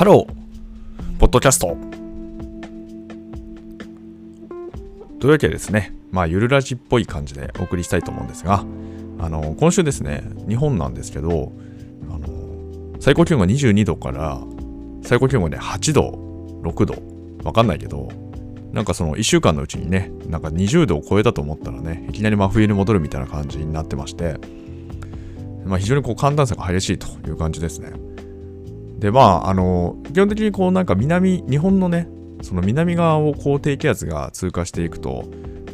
ハロー、ポッドキャスト。というわけでですね、まあ、ゆるラジっぽい感じでお送りしたいと思うんですが、あの、今週ですね、日本なんですけど、あの、最高気温が22度から、最高気温がね、8度、6度、わかんないけど、なんかその1週間のうちにね、なんか20度を超えたと思ったらね、いきなり真冬に戻るみたいな感じになってまして、まあ、非常にこう寒暖差が激しいという感じですね。で、まあ、あの、基本的にこうなんか南、日本のね、その南側をこう低気圧が通過していくと、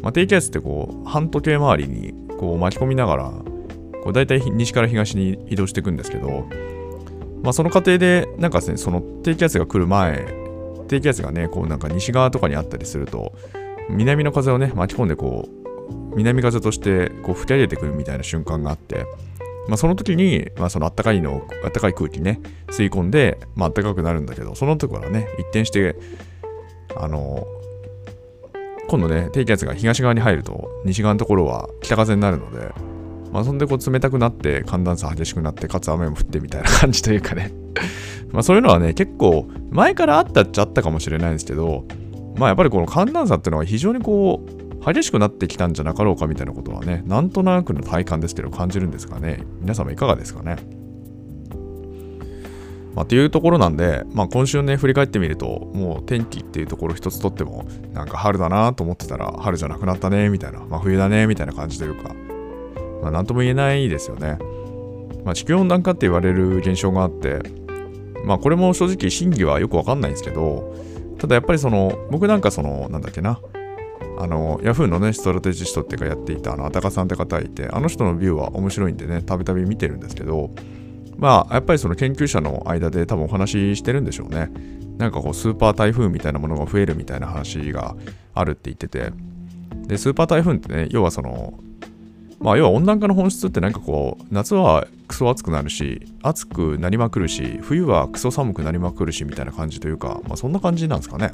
まあ、低気圧ってこう半時計回りにこう巻き込みながら、こう大体西から東に移動していくんですけど、まあ、その過程で、なんかですね、その低気圧が来る前、低気圧がね、こうなんか西側とかにあったりすると、南の風をね、巻き込んでこう、南風としてこう吹き上げてくるみたいな瞬間があって、まあ、その時に、まあ、その暖かいの、暖かい空気ね、吸い込んで、まあ、暖かくなるんだけど、その時からね、一転して、あの、今度ね、低気圧が東側に入ると、西側のところは北風になるので、まあ、そんでこう冷たくなって、寒暖差激しくなって、かつ雨も降ってみたいな感じというかね。まあ、そういうのはね、結構、前からあったっちゃあったかもしれないんですけど、まあ、やっぱりこの寒暖差っていうのは非常にこう、激しくなってきたんじゃなかろうかみたいなことはね、なんとなくの体感ですけど感じるんですがね、皆様いかがですかね。まあ、というところなんで、まあ、今週ね、振り返ってみると、もう天気っていうところ一つとっても、なんか春だなと思ってたら、春じゃなくなったね、みたいな、まあ、冬だね、みたいな感じというか、まあ、なんとも言えないですよね。まあ、地球温暖化って言われる現象があって、まあ、これも正直真偽はよくわかんないんですけど、ただやっぱりその、僕なんかその、なんだっけな、あの、ヤフーのね、ストラテジストっていうかやっていた、あの、あたかさんって方いて、あの人のビューは面白いんでね、たびたび見てるんですけど、まあ、やっぱりその研究者の間で多分お話ししてるんでしょうね。なんかこう、スーパー台風みたいなものが増えるみたいな話があるって言ってて、で、スーパー台風ってね、要はその、まあ、要は温暖化の本質ってなんかこう、夏はクソ暑くなるし、暑くなりまくるし、冬はクソ寒くなりまくるしみたいな感じというか、まあ、そんな感じなんですかね。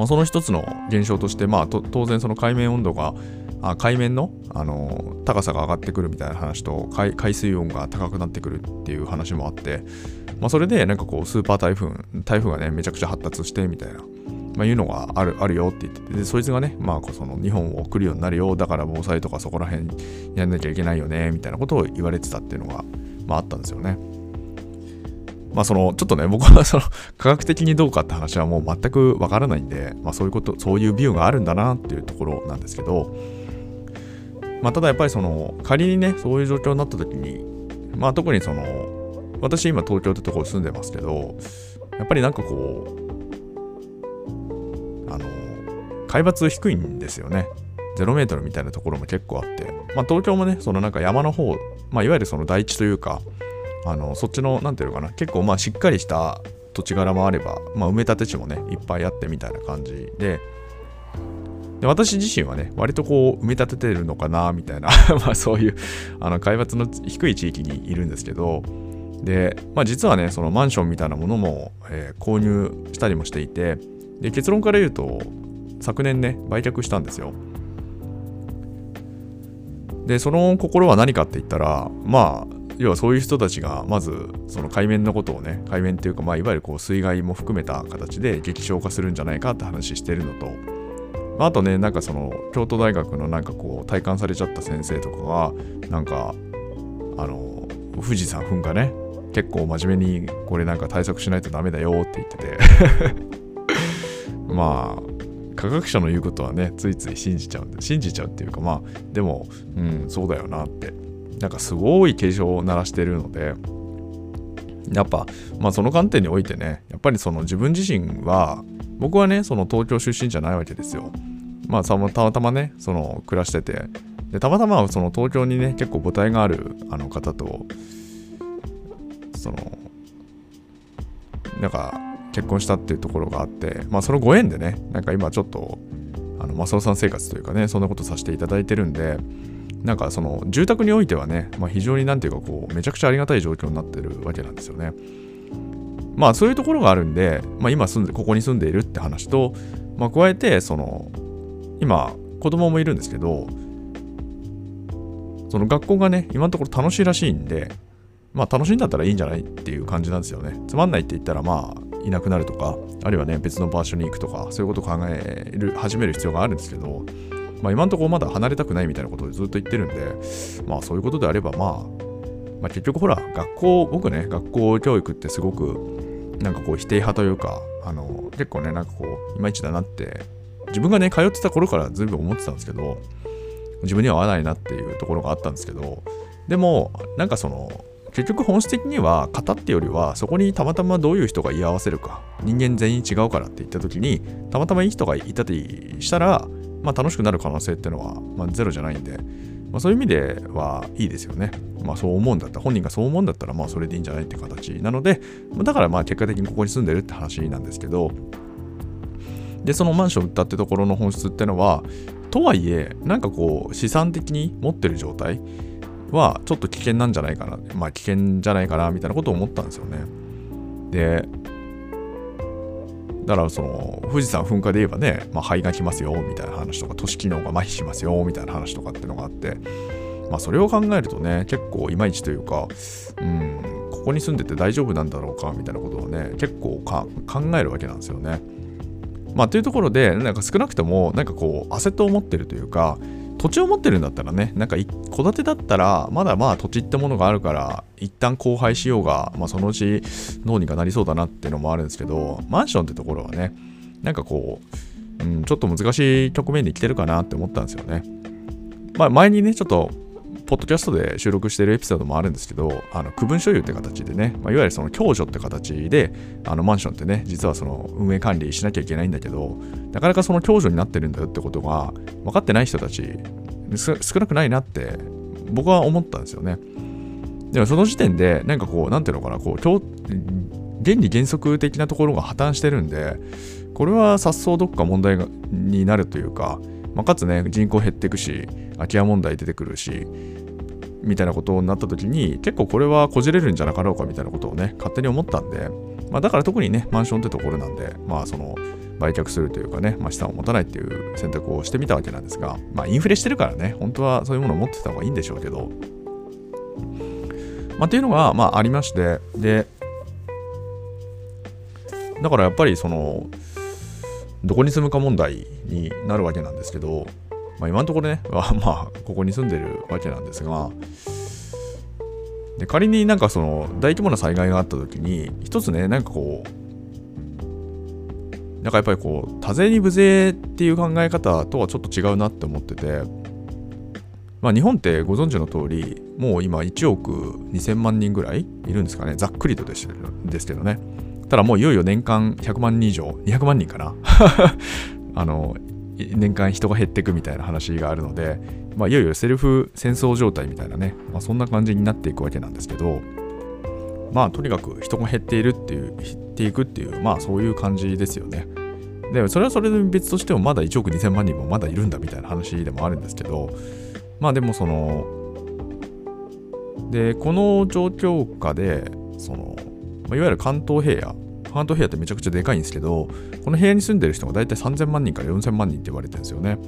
まあ、その一つの現象として、まあ、当然その海面温度があ海面の、あの高さが上がってくるみたいな話と海海水温が高くなってくるっていう話もあって、まあ、それでなんかこうスーパー台風台風がねめちゃくちゃ発達してみたいな、まあ、いうのがあるあるよって言っててでそいつがね、まあ、その日本を来るようになるよだから防災とかそこら辺やんなきゃいけないよねみたいなことを言われてたっていうのが、まあ、あったんですよね。まあそのちょっとね僕はその科学的にどうかって話はもう全くわからないんで、まあ、そういうことそういうビューがあるんだなっていうところなんですけど、まあ、ただやっぱりその仮にねそういう状況になった時にまあ特にその私今東京ってところ住んでますけどやっぱりなんかこうあの海抜低いんですよね。0メートルみたいなところも結構あって、まあ、東京もねそのなんか山の方、まあ、いわゆるその台地というかあのそっちのなんていうのかな。結構まあしっかりした土地柄もあれば、まあ、埋め立て地もねいっぱいあってみたいな感じで。で私自身はね割とこう埋め立ててるのかなみたいな。まあそういうあの海抜の低い地域にいるんですけど。で、まあ、実はねそのマンションみたいなものも、えー購入したりもしていて。で結論から言うと昨年ね売却したんですよ。でその心は何かって言ったらまあ要はそういう人たちがまずその海面のことをね海面っていうかまあいわゆるこう水害も含めた形で激小化するんじゃないかって話してるのと、まあ、あとねなんかその京都大学のなんかこう体感されちゃった先生とかがなんかあの富士山噴火ね。結構真面目にこれなんか対策しないとダメだよって言ってて。まあ科学者の言うことはねついつい信じちゃうんで信じちゃうっていうかまあでもうんそうだよなって。なんかすごい警鐘を鳴らしてるのでやっぱまあその観点においてねやっぱりその自分自身は僕はねその東京出身じゃないわけですよ。まあたまたまねその暮らしてて。でたまたまその東京にね結構母体があるあの方とそのなんか結婚したっていうところがあってまあそのご縁でねなんか今ちょっとあのマスオさん生活というかねそんなことさせていただいてるんでなんかその住宅においてはね、まあ、非常になんていうかこうめちゃくちゃありがたい状況になってるわけなんですよね。まあそういうところがあるんで、まあ、今住んでここに住んでいるって話と、まあ、加えてその今子供もいるんですけどその学校がね今のところ楽しいらしいんでまあ楽しいんだったらいいんじゃないっていう感じなんですよね。つまんないって言ったらまあいなくなるとか、あるいはね別の場所に行くとか、そういうことを考える、始める必要があるんですけど、まあ今のところまだ離れたくないみたいなことをずっと言ってるんで、まあそういうことであればまあ、まあ結局ほら、学校、僕ね、学校教育ってすごくなんかこう否定派というか、あの結構ね、なんかこう、いまいちだなって自分がね、通ってた頃からずいぶん思ってたんですけど、自分には合わないなっていうところがあったんですけど、でも、なんかその、結局本質的には型ってよりはそこにたまたまどういう人が居合わせるか人間全員違うからって言った時にたまたまいい人がいたりしたら、まあ、楽しくなる可能性っていうのは、まあ、ゼロじゃないんで、まあ、そういう意味ではいいですよね。まあそう思うんだったら本人がそう思うんだったらまあそれでいいんじゃないって形なのでだからまあ結果的にここに住んでるって話なんですけどでそのマンション売ったってところの本質ってのはとはいえなんかこう資産的に持ってる状態はちょっと危険なんじゃないかなまあ危険じゃないかなみたいなことを思ったんですよねでだからその富士山噴火で言えばね、まあ、肺が来ますよみたいな話とか都市機能が麻痺しますよみたいな話とかってのがあってまあそれを考えるとね結構いまいちというかうんここに住んでて大丈夫なんだろうかみたいなことをね結構考えるわけなんですよね。まあ、というところで、なんか少なくとも、なんかこう、焦って思ってるというか、土地を持ってるんだったらね、なんか戸建てだったら、まだまあ土地ってものがあるから、一旦荒廃しようが、まあそのうち脳にかなりそうだなっていうのもあるんですけど、マンションってところはね、なんかこう、うん、ちょっと難しい局面に来てるかなって思ったんですよね。まあ前にね、ちょっとポッドキャストで収録しているエピソードもあるんですけど、あの区分所有って形でね、まあ、いわゆるその共助って形で、あのマンションってね、実はその運営管理しなきゃいけないんだけど、なかなかその共助になってるんだよってことが分かってない人たち、少なくないなって僕は思ったんですよね。でもその時点で、なんかこう、なんていうのかな、こう、原理原則的なところが破綻してるんで、これは殺傷どっか問題になるというか、まあ、かつね、人口減っていくし、空き家問題出てくるし、みたいなことになった時に結構これはこじれるんじゃなかろうかみたいなことをね勝手に思ったんで、まあ、だから特にねマンションってところなんでまあその売却するというかね、まあ、資産を持たないっていう選択をしてみたわけなんですが、まあ、インフレしてるからね本当はそういうものを持ってた方がいいんでしょうけど、まあ、っていうのが、まあ、ありましてでだからやっぱりそのどこに住むか問題になるわけなんですけどまあ、今のところね、まあ、ここに住んでるわけなんですが、で仮になんかその大規模な災害があった時に、一つね、なんかこう、なんかやっぱりこう、多税に無税っていう考え方とはちょっと違うなって思ってて、まあ、日本ってご存知の通り、もう今1億2000万人ぐらいいるんですかね、ざっくりとですですけどね。ただもういよいよ年間100万人以上、200万人かな。あの、年間人が減っていくみたいな話があるので、まあ、いよいよセルフ戦争状態みたいなね、まあ、そんな感じになっていくわけなんですけど、まあとにかく人が減っているっていう、減っていくっていう、まあそういう感じですよね。で、それはそれで別としてもまだ1億2000万人もまだいるんだみたいな話でもあるんですけど、まあでもその、で、この状況下で、その、いわゆる関東平野、関東平野ってめちゃくちゃでかいんですけど、この部屋に住んでる人が大体3000万人から4000万人って言われてるんですよね。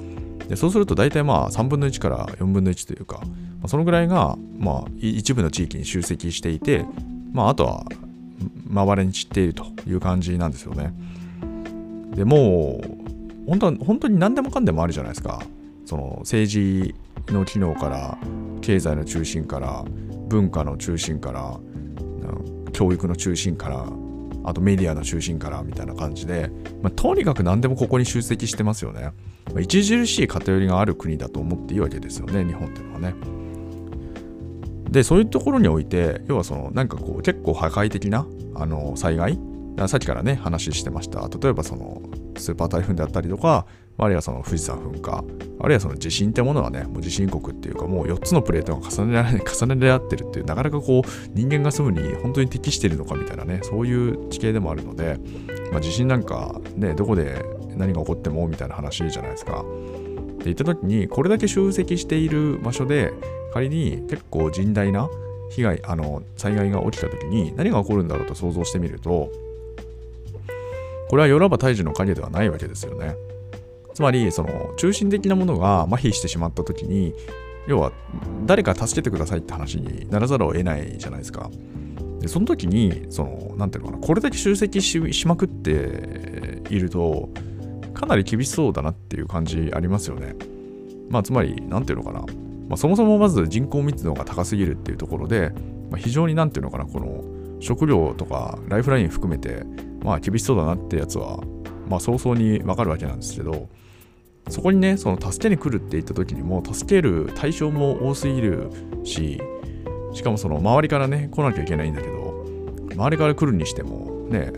でそうすると大体まあ3分の1から4分の1というか、まあ、そのぐらいがまあ一部の地域に集積していて、まあ、あとはまばらに散っているという感じなんですよね。でもう本当本当に何でもかんでもあるじゃないですか。その政治の機能から経済の中心から文化の中心から教育の中心からあとメディアの中心からみたいな感じで、まあ、とにかく何でもここに集積してますよね。まあ、著しい偏りがある国だと思っていいわけですよね、日本っていうのはね。で、そういうところにおいて、要はその、なんかこう、結構破壊的なあの災害、さっきからね、話してました。例えばその、スーパー台風であったりとか、あるいはその富士山噴火、あるいはその地震ってものはね、もう地震国っていうか、もう4つのプレートが重ねられ 重ね合ってるっていう、なかなかこう、人間が住むに本当に適しているのかみたいなね、そういう地形でもあるので、まあ、地震なんかね、どこで何が起こってもみたいな話じゃないですか。って言った時に、これだけ集積している場所で、仮に結構甚大な被害、あの、災害が起きた時に何が起こるんだろうと想像してみると、これはヨラバ大樹の影ではないわけですよね。つまり、その中心的なものが麻痺してしまった時に、要は誰か助けてくださいって話にならざるを得ないじゃないですか。でその時にそのなんていうのかなこれだけ集積しまくっているとかなり厳しそうだなっていう感じありますよね。まあつまりなんていうのかな、まあ、そもそもまず人口密度が高すぎるっていうところで、まあ、非常になんていうのかなこの食料とかライフライン含めてまあ厳しそうだなってやつはまあ早々にわかるわけなんですけどそこにねその助けに来るって言った時にも助ける対象も多すぎるししかもその周りからね来なきゃいけないんだけど周りから来るにしてもね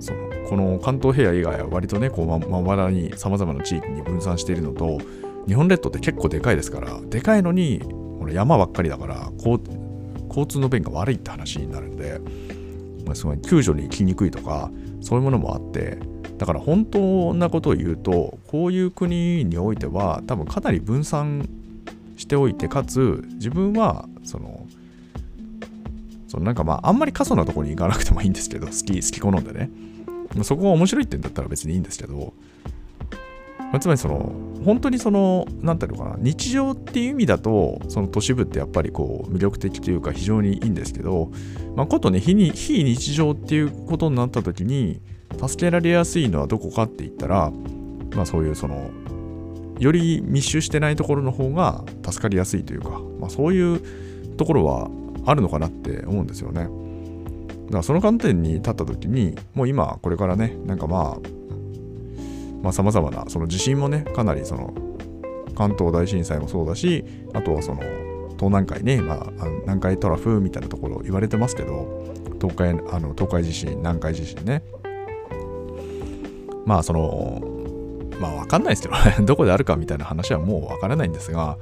そのこの関東平野以外は割とねこうままばらにさまざまな地域に分散しているのと日本列島って結構でかいですからでかいのにこの山ばっかりだから交通の便が悪いって話になるんで、まあ、すごい救助に行きにくいとかそういうものもあってだから本当なことを言うとこういう国においては多分かなり分散しておいてかつ自分はそのそのなんかまああんまり過疎なところに行かなくてもいいんですけど 好き好き好んでね。そこが面白いって言うんだったら別にいいんですけど、ま、つまりその本当にその何ていうのかな日常っていう意味だとその都市部ってやっぱりこう魅力的というか非常にいいんですけど、まあ、ことね非非日常っていうことになった時に助けられやすいのはどこかって言ったら、まあ、そういうそのより密集してないところの方が助かりやすいというか、まあ、そういうところはあるのかなって思うんですよね。だからその観点に立った時にもう今これからねなんかまあまあ様々なその地震もねかなりその関東大震災もそうだしあとはその東南海ね、まあ、南海トラフみたいなところ言われてますけど東海あの東海地震南海地震ねまあそのまあ分かんないですよ。ど どこであるかみたいな話はもう分からないんですが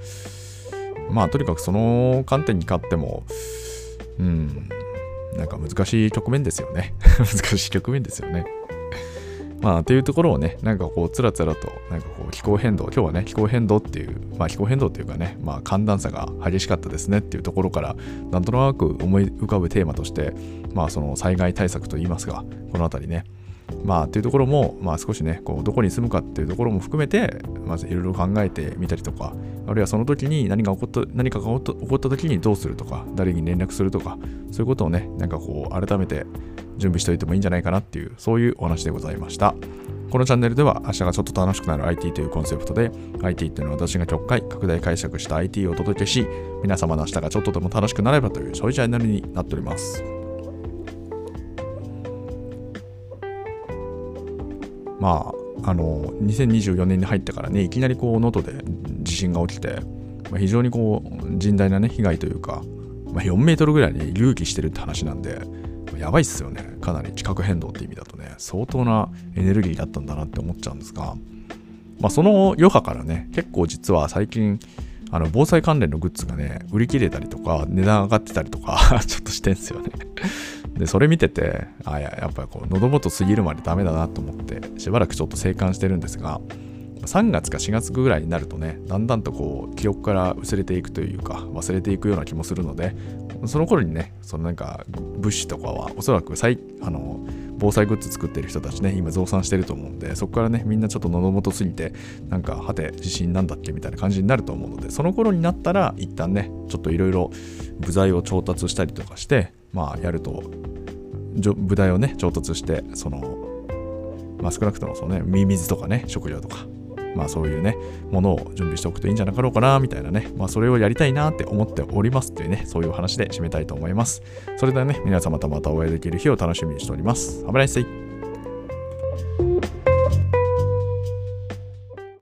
まあとにかくその観点に勝ってもうんなんか難しい局面ですよね。難しい局面ですよね。まあ、というところをね、なんかこう、つらつらと、なんかこう、気候変動、今日はね、気候変動っていう、まあ、気候変動っていうかね、まあ、寒暖差が激しかったですねっていうところから、なんとなく思い浮かぶテーマとして、まあ、その災害対策といいますか、このあたりね、まあ、というところも、まあ、少しね、こうどこに住むかっていうところも含めて、まずいろいろ考えてみたりとか、あるいはその時に何が起こった何かが起こった時にどうするとか、誰に連絡するとか、そういうことをね、なんかこう、改めて準備しておいてもいいんじゃないかなっていう、そういうお話でございました。このチャンネルでは明日がちょっと楽しくなる IT というコンセプトで IT っていうのは私が極快拡大解釈した IT をお届けし皆様の明日がちょっとでも楽しくなればというそういうチャンネルになっております。まあ、あの2024年に入ってからねいきなりこう能登で地震が起きて、まあ、非常にこう甚大なね被害というか、まあ、4メートルぐらいに隆起してるって話なんで、まあ、やばいっすよね。かなり地殻変動って意味だとね相当なエネルギーだったんだなって思っちゃうんですが、まあ、その余波からね結構実は最近あの防災関連のグッズがね売り切れたりとか値段上がってたりとか ちょっとしてんすよね。で、それ見てて、あややっぱりこう、喉元過ぎるまでダメだなと思って、しばらくちょっと静観してるんですが、3月か4月ぐらいになるとね、だんだんとこう、記憶から薄れていくというか、忘れていくような気もするので、その頃にね、そのなんか、物資とかは、おそらく最、あの、防災グッズ作ってる人たちね、今増産してると思うんで、そこからね、みんなちょっと喉元すぎて、なんか、はて、地震なんだっけみたいな感じになると思うので、その頃になったら、一旦ね、ちょっといろいろ部材を調達したりとかして、まあ、やると舞台をね調達してその、まあ、少なくともそのねミミズとかね食料とかまあそういうねものを準備しておくといいんじゃなかろうかなみたいなねまあそれをやりたいなって思っておりますっていうねそういう話で締めたいと思いますそれではね皆様とまたお会いできる日を楽しみにしております。危ないっす